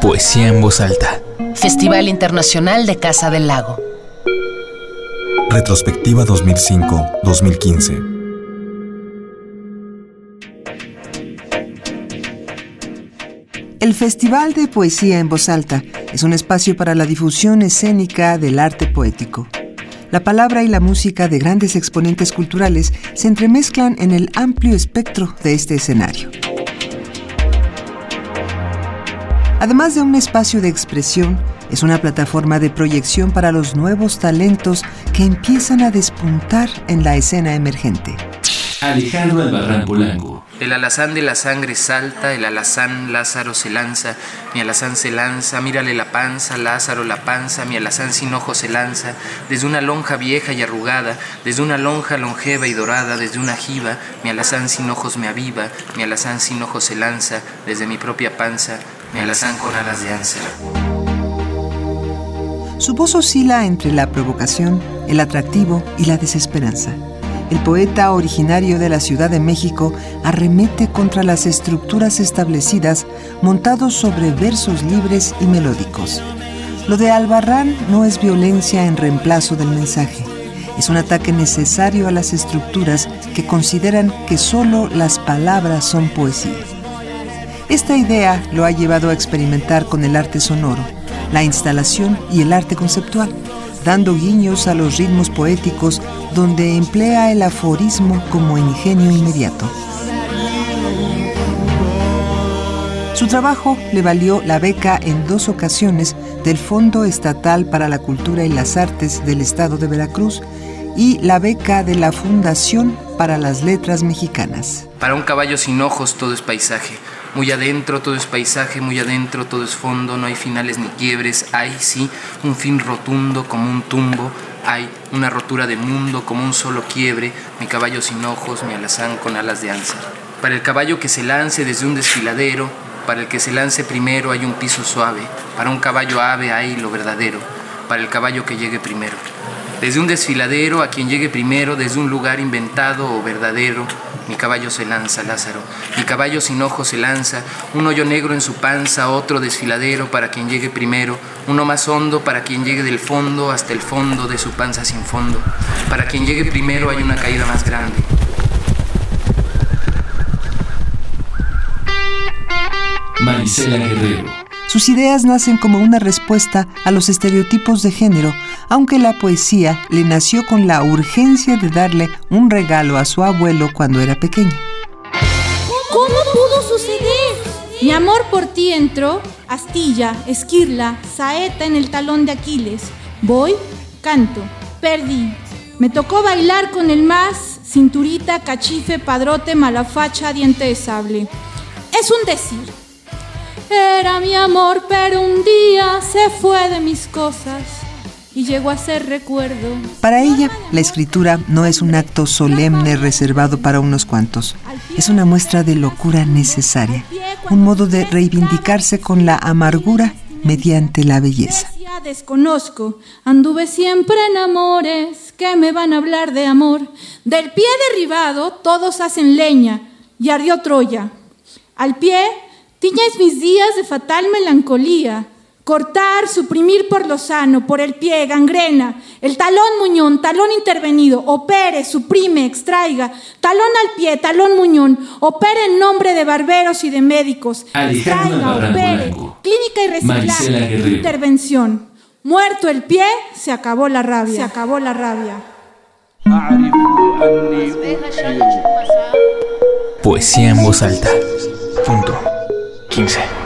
Poesía en voz alta. Festival Internacional de Casa del Lago. Retrospectiva 2005-2015. El Festival de Poesía en Voz Alta es un espacio para la difusión escénica del arte poético. La palabra y la música de grandes exponentes culturales se entremezclan en el amplio espectro de este escenario. Además de un espacio de expresión, es una plataforma de proyección para los nuevos talentos que empiezan a despuntar en la escena emergente. Alejandro Albarrán Polanco. El alazán de la sangre salta, el alazán Lázaro se lanza, mi alazán se lanza, mírale la panza, Lázaro la panza, mi alazán sin ojos se lanza, desde una lonja vieja y arrugada, desde una lonja longeva y dorada, desde una jiba, mi alazán sin ojos me aviva, mi alazán sin ojos se lanza, desde mi propia panza, mi alazán con alas de áncer. Su voz oscila entre la provocación, el atractivo y la desesperanza el poeta originario de la Ciudad de México arremete contra las estructuras establecidas montados sobre versos libres y melódicos. Lo de Albarrán no es violencia en reemplazo del mensaje, es un ataque necesario a las estructuras que consideran que solo las palabras son poesía. Esta idea lo ha llevado a experimentar con el arte sonoro, la instalación y el arte conceptual dando guiños a los ritmos poéticos donde emplea el aforismo como ingenio inmediato. Su trabajo le valió la beca en dos ocasiones del Fondo Estatal para la Cultura y las Artes del Estado de Veracruz y la beca de la Fundación para las Letras Mexicanas. Para un caballo sin ojos todo es paisaje. Muy adentro todo es paisaje, muy adentro todo es fondo, no hay finales ni quiebres, hay sí un fin rotundo como un tumbo, hay una rotura de mundo como un solo quiebre, mi caballo sin ojos, mi alazán con alas de ansia. Para el caballo que se lance desde un desfiladero, para el que se lance primero hay un piso suave, para un caballo ave hay lo verdadero, para el caballo que llegue primero. Desde un desfiladero a quien llegue primero, desde un lugar inventado o verdadero, mi caballo se lanza, Lázaro. Mi caballo sin ojos se lanza. Un hoyo negro en su panza, otro desfiladero para quien llegue primero. Uno más hondo para quien llegue del fondo hasta el fondo de su panza sin fondo. Para quien llegue primero hay una caída más grande. Marisela Guerrero. Sus ideas nacen como una respuesta a los estereotipos de género, aunque la poesía le nació con la urgencia de darle un regalo a su abuelo cuando era pequeña. ¿Cómo pudo suceder? Mi amor por ti entró, astilla, esquirla, saeta en el talón de Aquiles. Voy, canto, perdí. Me tocó bailar con el más, cinturita, cachife, padrote, malafacha, diente de sable. Es un decir. Era mi amor, pero un día se fue de mis cosas y llegó a ser recuerdo. Para ella, la escritura no es un acto solemne reservado para unos cuantos. Es una muestra de locura necesaria, un modo de reivindicarse con la amargura mediante la belleza. Desconozco, anduve siempre en amores que me van a hablar de amor. Del pie derribado todos hacen leña y ardió Troya. Al pie Tiñes mis días de fatal melancolía. Cortar, suprimir por lo sano, por el pie, gangrena, el talón muñón, talón intervenido, opere, suprime, extraiga, talón al pie, talón muñón, opere en nombre de barberos y de médicos, extraiga, opere, clínica y reciclaje, intervención. Muerto el pie, se acabó la rabia, se acabó la rabia. Poesía en voz alta. Punto. 15.